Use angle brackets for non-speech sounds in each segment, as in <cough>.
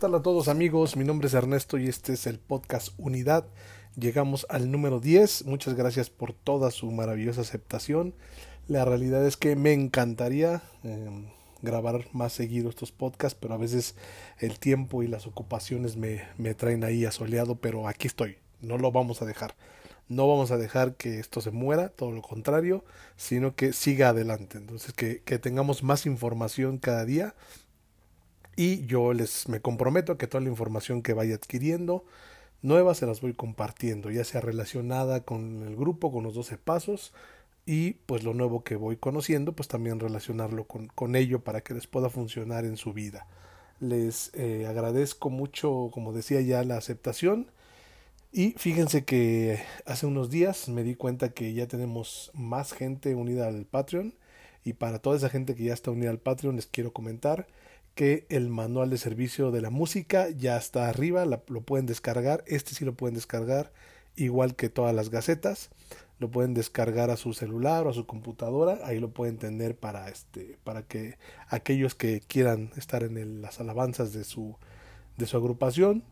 tal a todos amigos? Mi nombre es Ernesto y este es el podcast Unidad. Llegamos al número 10. Muchas gracias por toda su maravillosa aceptación. La realidad es que me encantaría em, grabar más seguido estos podcasts, pero a veces el tiempo y las ocupaciones me, me traen ahí asoleado, pero aquí estoy. No lo vamos a dejar. No vamos a dejar que esto se muera, todo lo contrario, sino que siga adelante. Entonces, que, que tengamos más información cada día y yo les me comprometo a que toda la información que vaya adquiriendo nueva se las voy compartiendo, ya sea relacionada con el grupo, con los 12 pasos y pues lo nuevo que voy conociendo, pues también relacionarlo con, con ello para que les pueda funcionar en su vida. Les eh, agradezco mucho, como decía ya, la aceptación. Y fíjense que hace unos días me di cuenta que ya tenemos más gente unida al Patreon. Y para toda esa gente que ya está unida al Patreon les quiero comentar que el manual de servicio de la música ya está arriba, lo pueden descargar, este sí lo pueden descargar igual que todas las gacetas, lo pueden descargar a su celular o a su computadora, ahí lo pueden tener para este para que aquellos que quieran estar en las alabanzas de su de su agrupación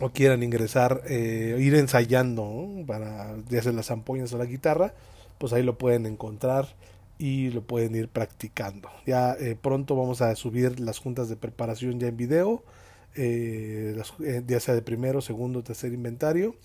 o quieran ingresar eh, ir ensayando para hacer las ampollas o la guitarra, pues ahí lo pueden encontrar y lo pueden ir practicando. Ya eh, pronto vamos a subir las juntas de preparación ya en video, eh, eh, ya sea de primero, segundo, tercer inventario.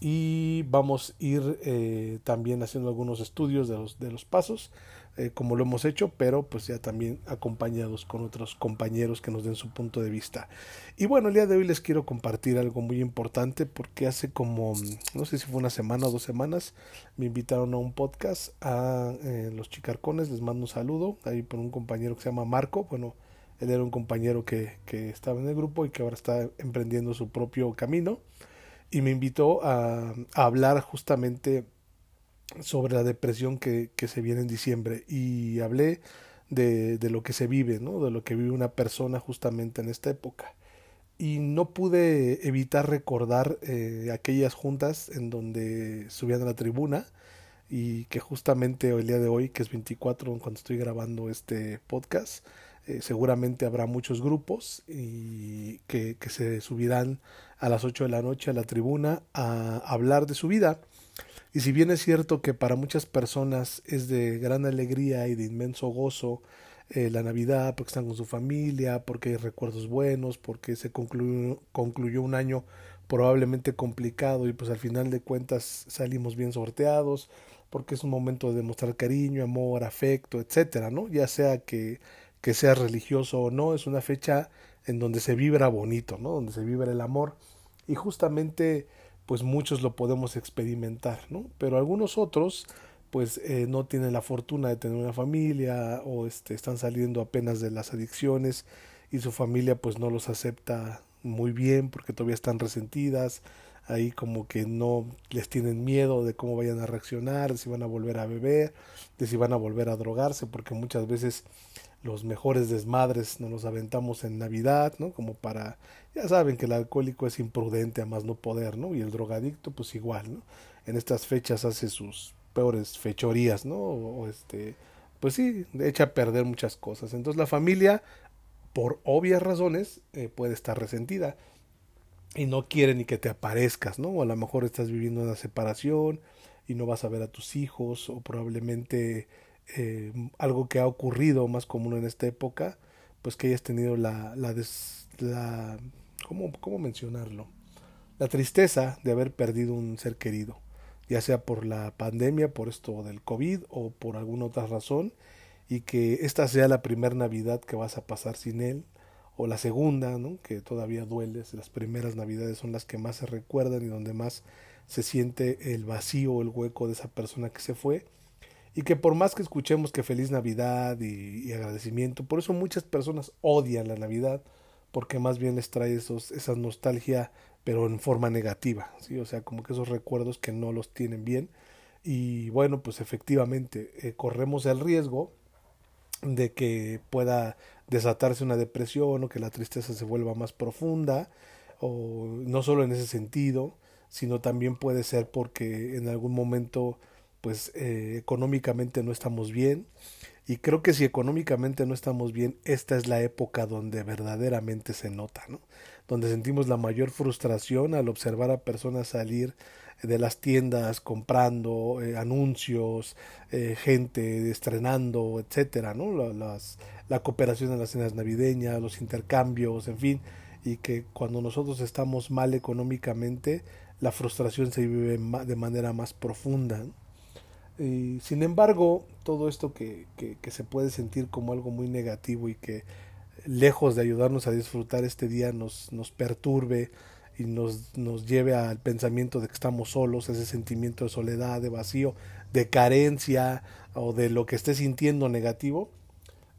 Y vamos a ir también haciendo algunos estudios de los, de los pasos eh, como lo hemos hecho, pero pues ya también acompañados con otros compañeros que nos den su punto de vista. Y bueno, el día de hoy les quiero compartir algo muy importante porque hace como, no sé si fue una semana o dos semanas, me invitaron a un podcast a eh, los Chicarcones, les mando un saludo, ahí por un compañero que se llama Marco, bueno, él era un compañero que, que estaba en el grupo y que ahora está emprendiendo su propio camino y me invitó a hablar justamente sobre la depresión que, que se viene en diciembre y hablé de, de, lo que se vive, ¿no? de lo que vive una persona justamente en esta época. Y no pude evitar recordar eh, aquellas juntas en donde subían a la tribuna y que justamente el día de hoy, que es 24 cuando estoy grabando este podcast, eh, seguramente habrá muchos grupos y que, que se subirán a las 8 de la noche a la tribuna a hablar de su vida y si bien es cierto que para muchas personas es de gran alegría y de inmenso gozo eh, la Navidad, porque están con su familia, porque hay recuerdos buenos, porque se concluyó, concluyó un año probablemente complicado y pues al final de cuentas salimos bien sorteados, porque es un momento de demostrar cariño, amor, afecto, etcétera, ¿no? Ya sea que, que sea religioso o no, es una fecha en donde se vibra bonito, ¿no? Donde se vibra el amor. Y justamente pues muchos lo podemos experimentar, ¿no? Pero algunos otros pues eh, no tienen la fortuna de tener una familia o este, están saliendo apenas de las adicciones y su familia pues no los acepta muy bien porque todavía están resentidas, ahí como que no les tienen miedo de cómo vayan a reaccionar, de si van a volver a beber, de si van a volver a drogarse, porque muchas veces los mejores desmadres nos los aventamos en Navidad, ¿no? Como para, ya saben que el alcohólico es imprudente a más no poder, ¿no? Y el drogadicto pues igual, ¿no? En estas fechas hace sus peores fechorías, ¿no? O, este, pues sí, echa a perder muchas cosas. Entonces la familia, por obvias razones, eh, puede estar resentida y no quiere ni que te aparezcas, ¿no? O a lo mejor estás viviendo una separación y no vas a ver a tus hijos o probablemente eh, algo que ha ocurrido más común en esta época, pues que hayas tenido la, la, ¿cómo, ¿cómo mencionarlo? La tristeza de haber perdido un ser querido, ya sea por la pandemia, por esto del COVID o por alguna otra razón, y que esta sea la primera Navidad que vas a pasar sin él, o la segunda, ¿no? que todavía duele, las primeras Navidades son las que más se recuerdan y donde más se siente el vacío el hueco de esa persona que se fue, y que por más que escuchemos que feliz Navidad y, agradecimiento, por eso muchas personas odian la Navidad, porque más bien les trae esos, esa nostalgia, pero en forma negativa, ¿sí? o sea, como que esos recuerdos que no los tienen bien. Y bueno, pues efectivamente eh, corremos el riesgo de que pueda desatarse una depresión o que la tristeza se vuelva más profunda, o no solo en ese sentido, sino también puede ser porque en algún momento pues eh, económicamente no estamos bien Y creo que si económicamente no estamos bien, esta es la época donde verdaderamente se nota, ¿no? Donde sentimos la mayor frustración al observar a personas salir de las tiendas comprando eh, anuncios, eh, gente estrenando, etcétera, ¿no? Las, la cooperación en las cenas navideñas, los intercambios, en fin, y que cuando nosotros estamos mal económicamente, la frustración se vive de manera más profunda. Y, sin embargo, todo esto que, que, se puede sentir como algo muy negativo y que lejos de ayudarnos a disfrutar este día nos, nos perturbe y nos, nos lleve al pensamiento de que estamos solos, ese sentimiento de soledad, de vacío, de carencia o de lo que esté sintiendo negativo,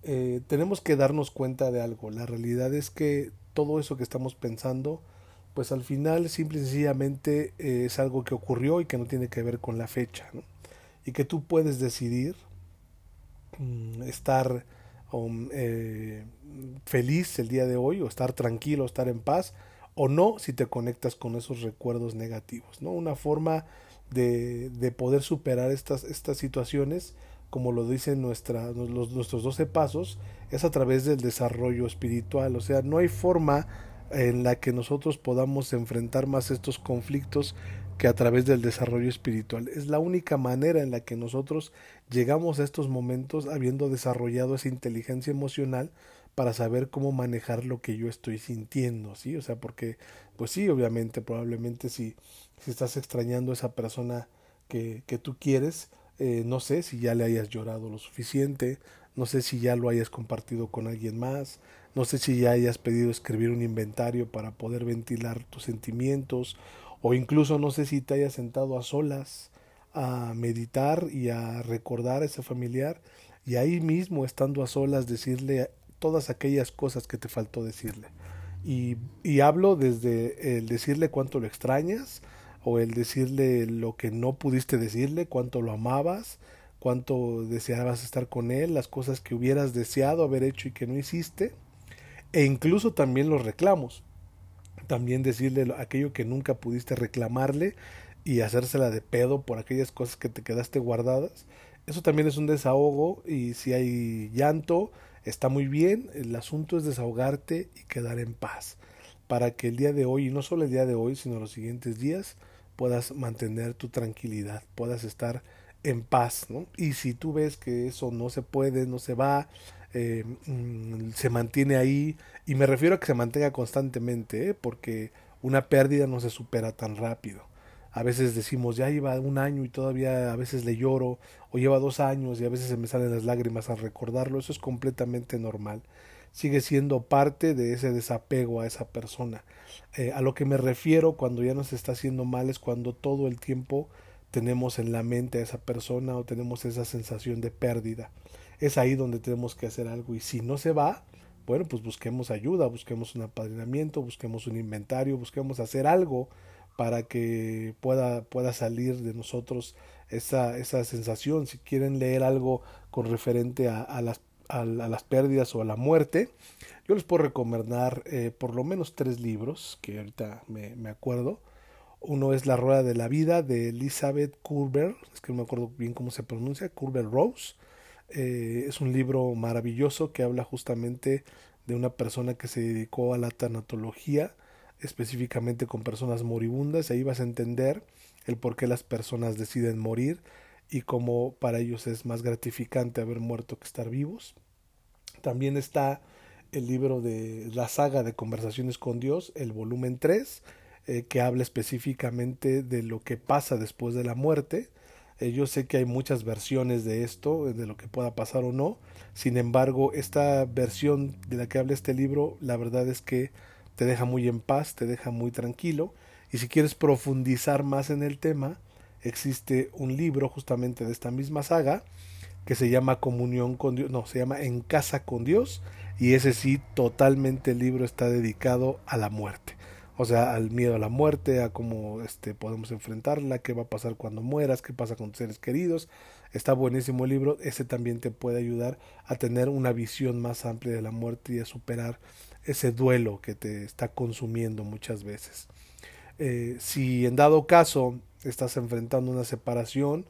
eh, tenemos que darnos cuenta de algo. La realidad es que todo eso que estamos pensando, pues al final simple y sencillamente eh, es algo que ocurrió y que no tiene que ver con la fecha. ¿no? Y que tú puedes decidir mm, estar um, eh, feliz el día de hoy o estar tranquilo, estar en paz o no si te conectas con esos recuerdos negativos, ¿no? Una forma de, de poder superar estas, estas situaciones, como lo dicen los, nuestros 12 pasos, es a través del desarrollo espiritual, o sea, no hay forma en la que nosotros podamos enfrentar más estos conflictos que a través del desarrollo espiritual. Es la única manera en la que nosotros llegamos a estos momentos habiendo desarrollado esa inteligencia emocional para saber cómo manejar lo que yo estoy sintiendo, ¿sí? O sea, porque, pues sí, obviamente, probablemente si, si estás extrañando a esa persona que, que tú quieres, eh, no sé si ya le hayas llorado lo suficiente, no sé si ya lo hayas compartido con alguien más, no sé si ya hayas pedido escribir un inventario para poder ventilar tus sentimientos o incluso no sé si te hayas sentado a solas a meditar y a recordar a ese familiar y ahí mismo estando a solas decirle todas aquellas cosas que te faltó decirle. Y, y hablo desde el decirle cuánto lo extrañas o el decirle lo que no pudiste decirle, cuánto lo amabas, cuánto deseabas estar con él, las cosas que hubieras deseado haber hecho y que no hiciste, e incluso también los reclamos también decirle aquello que nunca pudiste reclamarle y hacérsela de pedo por aquellas cosas que te quedaste guardadas. Eso también es un desahogo y si hay llanto, está muy bien. El asunto es desahogarte y quedar en paz para que el día de hoy, y no solo el día de hoy, sino los siguientes días, puedas mantener tu tranquilidad, puedas estar en paz, ¿no? Y si tú ves que eso no se puede, no se va, eh, mm, se mantiene ahí, y me refiero a que se mantenga constantemente, ¿eh? porque una pérdida no se supera tan rápido. A veces decimos, ya lleva un año y todavía a veces le lloro, o lleva dos años y a veces se me salen las lágrimas al recordarlo, eso es completamente normal. Sigue siendo parte de ese desapego a esa persona. Eh, a lo que me refiero cuando ya nos está haciendo mal es cuando todo el tiempo tenemos en la mente a esa persona o tenemos esa sensación de pérdida es ahí donde tenemos que hacer algo. Y si no se va, bueno, pues busquemos ayuda, busquemos un apadrinamiento, busquemos un inventario, busquemos hacer algo para que pueda, pueda salir de nosotros esa, esa sensación. Si quieren leer algo con referente a, las a, las pérdidas o a la muerte, yo les puedo recomendar eh, por lo menos tres libros que ahorita me, me, acuerdo. Uno es La Rueda de la Vida de Elizabeth Curber, es que no me acuerdo bien cómo se pronuncia, Curber Rose. Eh, es un libro maravilloso que habla justamente de una persona que se dedicó a la tanatología, específicamente con personas moribundas. Ahí vas a entender el por qué las personas deciden morir y cómo para ellos es más gratificante haber muerto que estar vivos. También está el libro de la saga de conversaciones con Dios, el volumen 3, eh, que habla específicamente de lo que pasa después de la muerte eh, yo sé que hay muchas versiones de esto, de lo que pueda pasar o no. Sin embargo, esta versión de la que habla este libro, la verdad es que te deja muy en paz, te deja muy tranquilo. Y si quieres profundizar más en el tema, existe un libro justamente de esta misma saga que se llama Comunión con Dios, no, se llama En casa con Dios y ese sí, totalmente el libro está dedicado a la muerte o sea, al miedo a la muerte, a cómo este, podemos enfrentarla, qué va a pasar cuando mueras, qué pasa con tus seres queridos. Está buenísimo el libro, ese también te puede ayudar a tener una visión más amplia de la muerte y a superar ese duelo que te está consumiendo muchas veces. Eh, si en dado caso estás enfrentando una separación,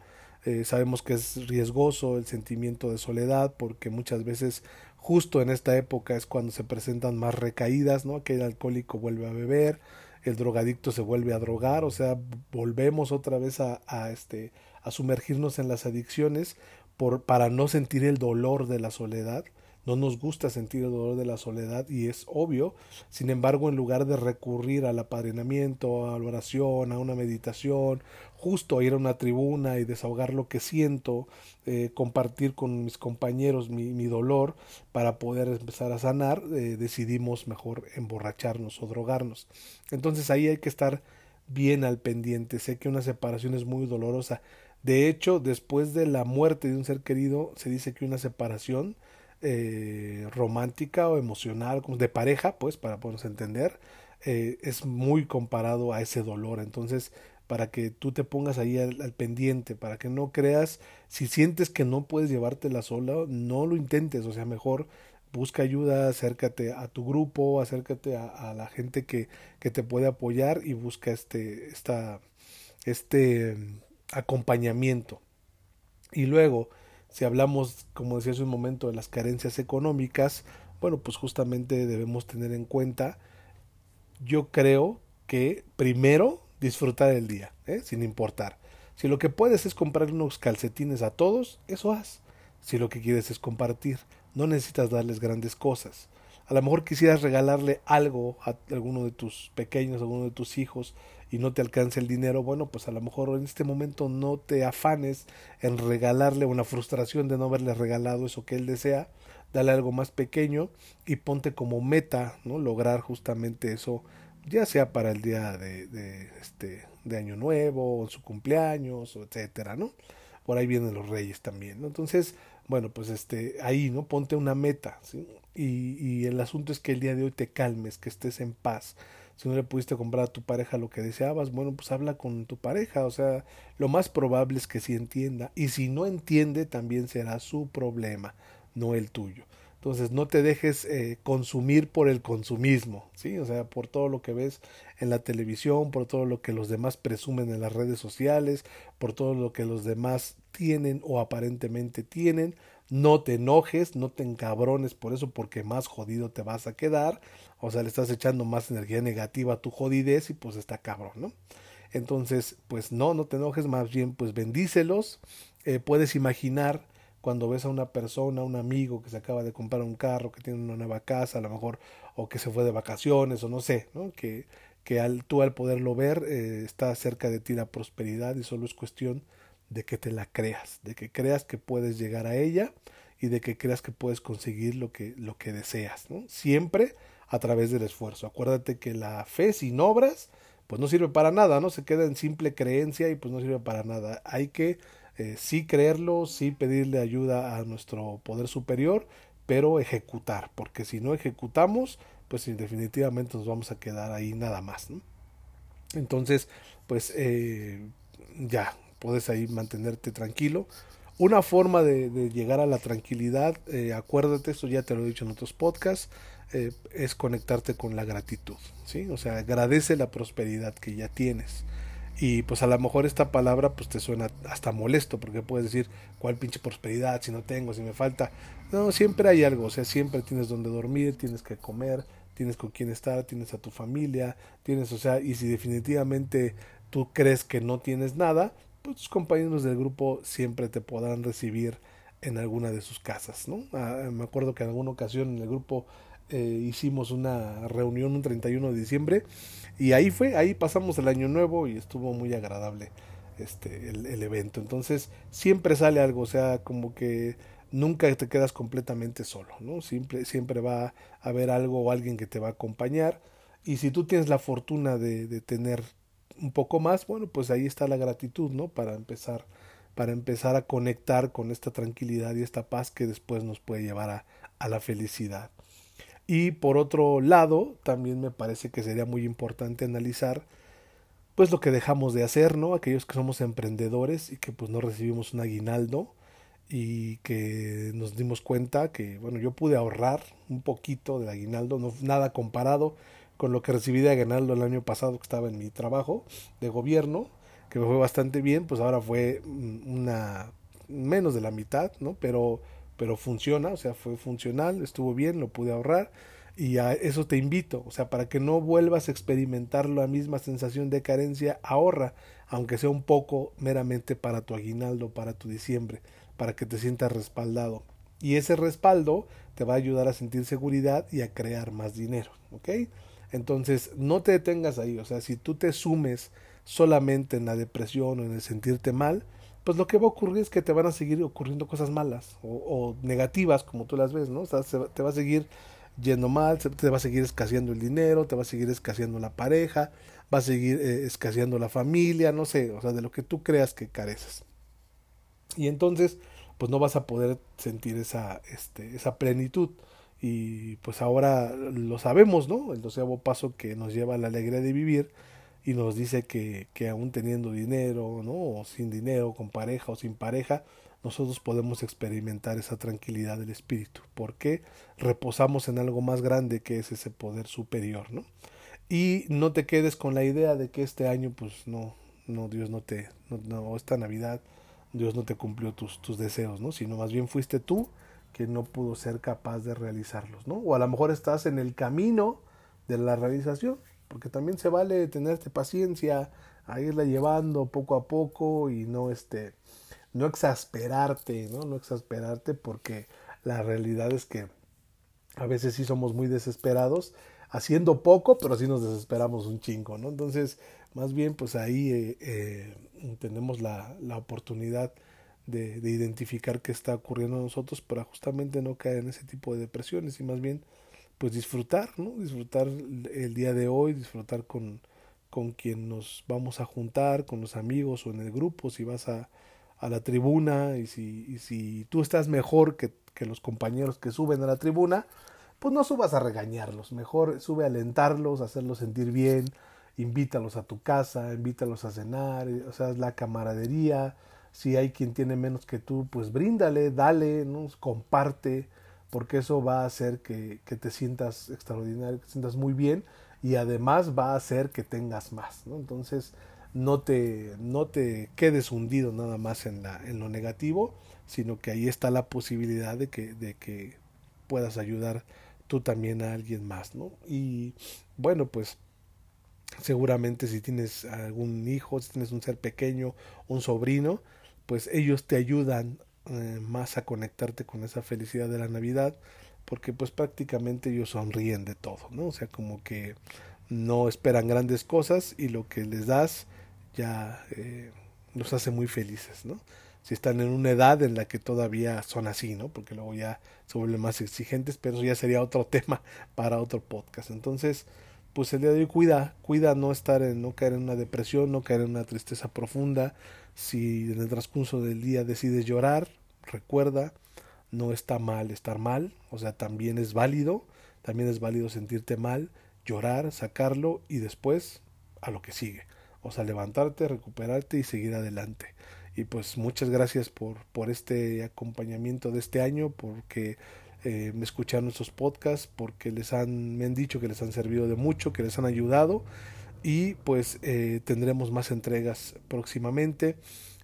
Eh, sabemos que es riesgoso el sentimiento de soledad porque muchas veces justo en esta época es cuando se presentan más recaídas, ¿no? Que el alcohólico vuelve a beber, el drogadicto se vuelve a drogar, o sea, volvemos otra vez a, a este a sumergirnos en las adicciones por, para no sentir el dolor de la soledad no nos gusta sentir el dolor de la soledad y es obvio. Sin embargo, en lugar de recurrir al apadrinamiento, a la oración, a una meditación, justo a ir a una tribuna y desahogar lo que siento, eh, compartir con mis compañeros mi, mi, dolor para poder empezar a sanar, eh, decidimos mejor emborracharnos o drogarnos. Entonces ahí hay que estar bien al pendiente. Sé que una separación es muy dolorosa. De hecho, después de la muerte de un ser querido, se dice que una separación eh, romántica o emocional, de pareja, pues, para podernos entender, eh, es muy comparado a ese dolor. Entonces, para que tú te pongas ahí al, pendiente, para que no creas, si sientes que no puedes llevártela sola, no lo intentes, o sea, mejor busca ayuda, acércate a tu grupo, acércate a, la gente que, que, te puede apoyar y busca este, esta, este mm, acompañamiento. Y luego, si hablamos, como decía hace un momento, de las carencias económicas, bueno, pues justamente debemos tener en cuenta, yo creo que primero disfrutar el día, ¿eh? sin importar. Si lo que puedes es comprar unos calcetines a todos, eso haz. Si lo que quieres es compartir, no necesitas darles grandes cosas. A lo mejor quisieras regalarle algo a alguno de tus pequeños, a alguno de tus hijos, y no te alcance el dinero, bueno, pues a lo mejor en este momento no te afanes en regalarle una frustración de no haberle regalado eso que él desea, dale algo más pequeño y ponte como meta, ¿no? Lograr justamente eso, ya sea para el día de, de este de año nuevo, o su cumpleaños, o etcétera, ¿no? Por ahí vienen los reyes también, ¿no? Entonces, bueno, pues este, ahí, ¿no? Ponte una meta, ¿sí? Y, y el asunto es que el día de hoy te calmes, que estés en paz, si no le pudiste comprar a tu pareja lo que deseabas, bueno, pues habla con tu pareja, o sea, lo más probable es que sí entienda, y si no entiende, también será su problema, no el tuyo. Entonces no te dejes eh, consumir por el consumismo, ¿sí? O sea, por todo lo que ves en la televisión, por todo lo que los demás presumen en las redes sociales, por todo lo que los demás tienen o aparentemente tienen. No te enojes, no te encabrones por eso, porque más jodido te vas a quedar. O sea, le estás echando más energía negativa a tu jodidez y pues está cabrón, ¿no? Entonces, pues no, no te enojes, más bien pues bendícelos. Eh, puedes imaginar cuando ves a una persona, un amigo que se acaba de comprar un carro, que tiene una nueva casa, a lo mejor, o que se fue de vacaciones, o no sé, ¿no? Que, que al, tú al poderlo ver eh, está cerca de ti la prosperidad y solo es cuestión de que te la creas, de que creas que puedes llegar a ella y de que creas que puedes conseguir lo que, lo que deseas. Siempre a través del esfuerzo. Acuérdate que la fe sin obras, pues no sirve para nada, ¿no? Se queda en simple creencia y pues no sirve para nada. Hay que eh, sí creerlo, sí pedirle ayuda a nuestro poder superior, pero ejecutar, porque si no ejecutamos, pues definitivamente nos vamos a quedar ahí nada más. Entonces, pues eh, ya, puedes ahí mantenerte tranquilo. Una forma de, llegar a la tranquilidad, eh, acuérdate, esto ya te lo he dicho en otros podcasts, es conectarte con la gratitud, ¿sí? O sea, agradece la prosperidad que ya tienes. Y pues a lo mejor esta palabra pues te suena hasta molesto porque puedes decir cuál pinche prosperidad si no tengo, si me falta. No, siempre hay algo, o sea, siempre tienes donde dormir, tienes que comer, tienes con quién estar, tienes a tu familia, tienes, o sea, y si definitivamente tú crees que no tienes nada, pues tus compañeros del grupo siempre te podrán recibir en alguna de sus casas, ¿no? Ah, me acuerdo que en alguna ocasión en el grupo eh, hicimos una reunión un 31 de diciembre y ahí fue, ahí pasamos el año nuevo y estuvo muy agradable este el, el, evento. Entonces siempre sale algo, o sea, como que nunca te quedas completamente solo, ¿no? Siempre, siempre va a haber algo o alguien que te va a acompañar. Y si tú tienes la fortuna de, de tener un poco más, bueno, pues ahí está la gratitud, ¿no? Para empezar, para empezar a conectar con esta tranquilidad y esta paz que después nos puede llevar a, a la felicidad. Y por otro lado, también me parece que sería muy importante analizar pues lo que dejamos de hacer, ¿no? Aquellos que somos emprendedores y que pues no recibimos un aguinaldo y que nos dimos cuenta que, bueno, yo pude ahorrar un poquito del aguinaldo, no nada comparado con lo que recibí de aguinaldo el año pasado que estaba en mi trabajo de gobierno, que me fue bastante bien, pues ahora fue mm, una menos de la mitad, ¿no? Pero, pero funciona, o sea, fue funcional, estuvo bien, lo pude ahorrar y a eso te invito, o sea, para que no vuelvas a experimentar la misma sensación de carencia, ahorra, aunque sea un poco meramente para tu aguinaldo, para tu diciembre, para que te sientas respaldado. Y ese respaldo te va a ayudar a sentir seguridad y a crear más dinero, ¿ok? Entonces, no te detengas ahí, o sea, si tú te sumes solamente en la depresión o en el sentirte mal, pues lo que va a ocurrir es que te van a seguir ocurriendo cosas malas o, negativas como tú las ves, ¿no? O sea, te va a seguir yendo mal, te va a seguir escaseando el dinero, te va a seguir escaseando la pareja, va a seguir eh, escaseando la familia, no sé, o sea, de lo que tú creas que careces. Y entonces, pues no vas a poder sentir esa, este, esa plenitud. Y pues ahora lo sabemos, ¿no? El doceavo paso que nos lleva a la alegría de vivir y nos dice que, que aún teniendo dinero, ¿no? O sin dinero, con pareja o sin pareja, nosotros podemos experimentar esa tranquilidad del espíritu, porque reposamos en algo más grande que es ese poder superior, ¿no? Y no te quedes con la idea de que este año, pues no, no, Dios no te, no, no esta Navidad, Dios no te cumplió tus, tus deseos, ¿no? Sino más bien fuiste tú que no pudo ser capaz de realizarlos, ¿no? O a lo mejor estás en el camino de la realización, porque también se vale tenerte paciencia, a irla llevando poco a poco y no este no exasperarte, ¿no? No exasperarte porque la realidad es que a veces sí somos muy desesperados haciendo poco, pero sí nos desesperamos un chingo, ¿no? Entonces, más bien, pues ahí eh, eh, tenemos la, la oportunidad de, de, identificar qué está ocurriendo a nosotros para justamente no caer en ese tipo de depresiones y más bien pues disfrutar, ¿no? Disfrutar el día de hoy, disfrutar con, con quien nos vamos a juntar, con los amigos o en el grupo, si vas a, a la tribuna y si, y si tú estás mejor que, que, los compañeros que suben a la tribuna, pues no subas a regañarlos, mejor sube a alentarlos, a hacerlos sentir bien, invítalos a tu casa, invítalos a cenar, o sea, la camaradería, si hay quien tiene menos que tú, pues bríndale, dale, ¿no? comparte, porque eso va a hacer que, que, te sientas extraordinario, que te sientas muy bien y además va a hacer que tengas más, ¿no? Entonces, no te, no te quedes hundido nada más en, la, en lo negativo, sino que ahí está la posibilidad de que, de que puedas ayudar tú también a alguien más, ¿no? Y bueno, pues seguramente si tienes algún hijo, si tienes un ser pequeño, un sobrino, pues ellos te ayudan eh, más a conectarte con esa felicidad de la Navidad, porque pues prácticamente ellos sonríen de todo, ¿no? O sea, como que no esperan grandes cosas y lo que les das ya eh, los hace muy felices, ¿no? Si están en una edad en la que todavía son así, ¿no? Porque luego ya se vuelven más exigentes, pero eso ya sería otro <laughs> tema para otro podcast. Entonces, pues el día de hoy cuida, cuida no estar en, no caer en una depresión, no caer en una tristeza profunda. Si en el transcurso del día decides llorar, recuerda, no está mal estar mal, o sea, también es válido, también es válido sentirte mal, llorar, sacarlo y después a lo que sigue o sea, levantarte, recuperarte y seguir adelante. Y pues muchas gracias por, por este acompañamiento de este año, porque eh, me escucharon estos podcasts, porque les han, me han dicho que les han servido de mucho, que les han ayudado y pues eh, tendremos más entregas próximamente.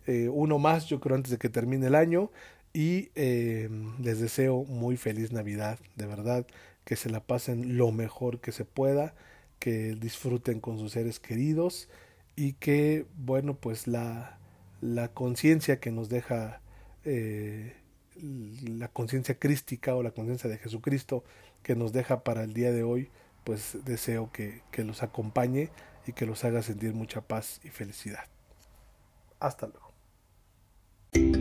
Eh, uno más, yo creo, antes de que termine el año. Y les deseo muy feliz Navidad, de verdad, que se la pasen lo mejor que se pueda, que disfruten con sus seres queridos y que, bueno, pues la, la conciencia que nos deja eh, la conciencia crística o la conciencia de Jesucristo que nos deja para el día de hoy, pues deseo que, que los acompañe y que los haga sentir mucha paz y felicidad. Hasta luego.